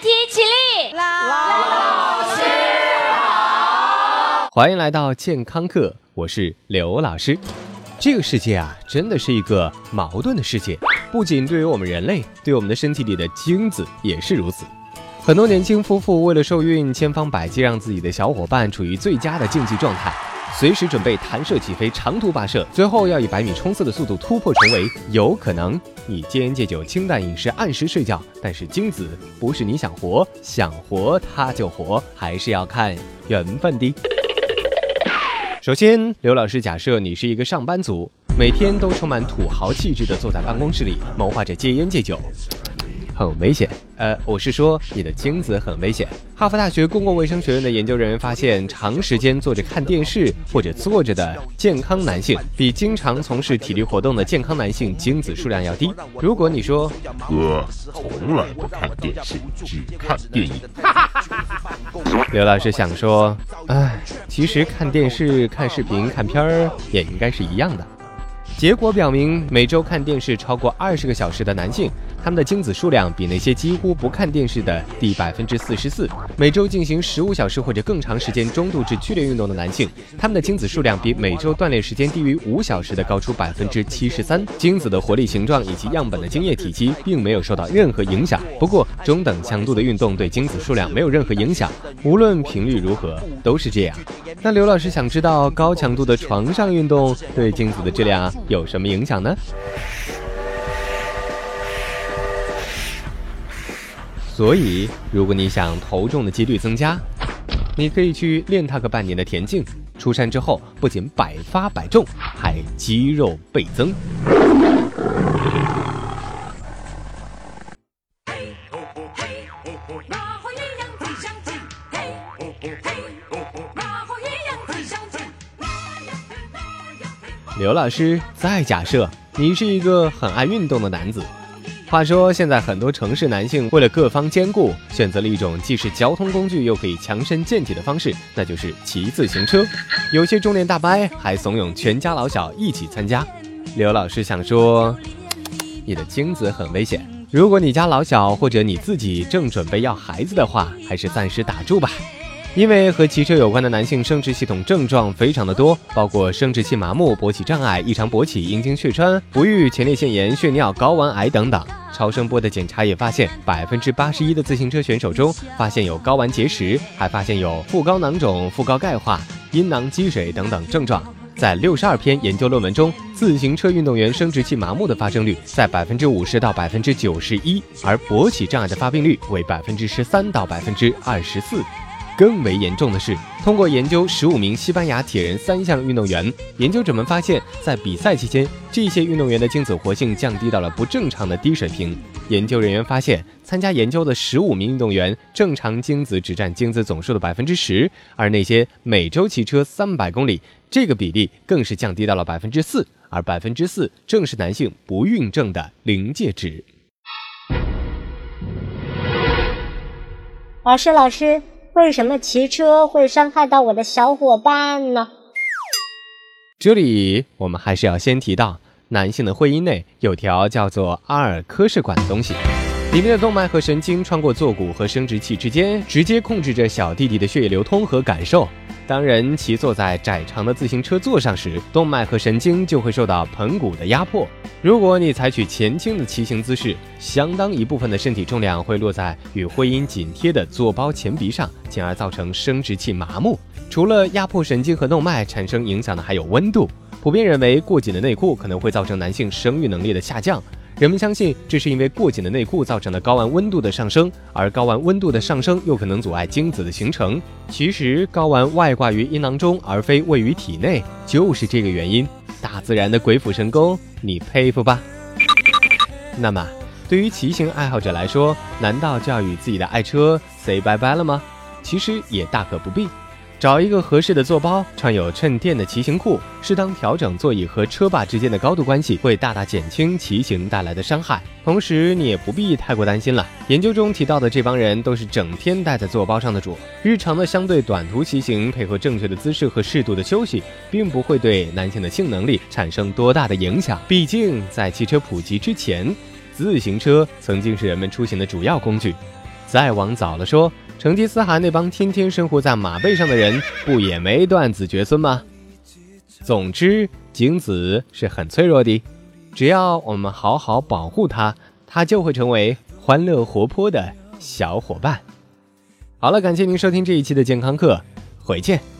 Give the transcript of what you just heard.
体起立。老师好，欢迎来到健康课，我是刘老师。这个世界啊，真的是一个矛盾的世界，不仅对于我们人类，对我们的身体里的精子也是如此。很多年轻夫妇为了受孕，千方百计让自己的小伙伴处于最佳的竞技状态，随时准备弹射起飞、长途跋涉，最后要以百米冲刺的速度突破重围。有可能你戒烟戒酒、清淡饮食、按时睡觉，但是精子不是你想活想活它就活，还是要看缘分的。首先，刘老师假设你是一个上班族，每天都充满土豪气质的坐在办公室里，谋划着戒烟戒酒。很危险，呃，我是说你的精子很危险。哈佛大学公共卫生学院的研究人员发现，长时间坐着看电视或者坐着的健康男性，比经常从事体力活动的健康男性精子数量要低。如果你说我从来不看电视，只看电影，刘老师想说，唉，其实看电视、看视频、看片儿也应该是一样的。结果表明，每周看电视超过二十个小时的男性。他们的精子数量比那些几乎不看电视的低百分之四十四。每周进行十五小时或者更长时间中度至剧烈运动的男性，他们的精子数量比每周锻炼时间低于五小时的高出百分之七十三。精子的活力、形状以及样本的精液体积并没有受到任何影响。不过，中等强度的运动对精子数量没有任何影响，无论频率如何都是这样。那刘老师想知道，高强度的床上运动对精子的质量有什么影响呢？所以，如果你想投中的几率增加，你可以去练他个半年的田径。出山之后，不仅百发百中，还肌肉倍增。刘老师再假设你是一个很爱运动的男子。话说，现在很多城市男性为了各方兼顾，选择了一种既是交通工具又可以强身健体的方式，那就是骑自行车。有些中年大伯还怂恿全家老小一起参加。刘老师想说，你的精子很危险。如果你家老小或者你自己正准备要孩子的话，还是暂时打住吧。因为和骑车有关的男性生殖系统症状非常的多，包括生殖器麻木、勃起障碍、异常勃起、阴茎血栓、不育、前列腺炎、血尿、睾丸癌等等。超声波的检查也发现，百分之八十一的自行车选手中发现有睾丸结石，还发现有副睾囊肿、副睾钙化、阴囊积水等等症状。在六十二篇研究论文中，自行车运动员生殖器麻木的发生率在百分之五十到百分之九十一，而勃起障碍的发病率为百分之十三到百分之二十四。更为严重的是，通过研究十五名西班牙铁人三项运动员，研究者们发现，在比赛期间，这些运动员的精子活性降低到了不正常的低水平。研究人员发现，参加研究的十五名运动员，正常精子只占精子总数的百分之十，而那些每周骑车三百公里，这个比例更是降低到了百分之四，而百分之四正是男性不孕症的临界值。老师，老师。为什么骑车会伤害到我的小伙伴呢？这里我们还是要先提到，男性的会阴内有条叫做阿尔科氏管的东西，里面的动脉和神经穿过坐骨和生殖器之间，直接控制着小弟弟的血液流通和感受。当人骑坐在窄长的自行车座上时，动脉和神经就会受到盆骨的压迫。如果你采取前倾的骑行姿势，相当一部分的身体重量会落在与会阴紧贴的坐包前鼻上，进而造成生殖器麻木。除了压迫神经和动脉，产生影响的还有温度。普遍认为，过紧的内裤可能会造成男性生育能力的下降。人们相信，这是因为过紧的内裤造成的睾丸温度的上升，而睾丸温度的上升又可能阻碍精子的形成。其实，睾丸外挂于阴囊中，而非位于体内，就是这个原因。大自然的鬼斧神工，你佩服吧？那么，对于骑行爱好者来说，难道就要与自己的爱车 say 拜拜了吗？其实也大可不必。找一个合适的坐包，穿有衬垫的骑行裤，适当调整座椅和车把之间的高度关系，会大大减轻骑行带来的伤害。同时，你也不必太过担心了。研究中提到的这帮人都是整天待在坐包上的主，日常的相对短途骑行，配合正确的姿势和适度的休息，并不会对男性的性能力产生多大的影响。毕竟，在汽车普及之前，自行车曾经是人们出行的主要工具。再往早了说，成吉思汗那帮天天生活在马背上的人，不也没断子绝孙吗？总之，精子是很脆弱的，只要我们好好保护它，它就会成为欢乐活泼的小伙伴。好了，感谢您收听这一期的健康课，回见。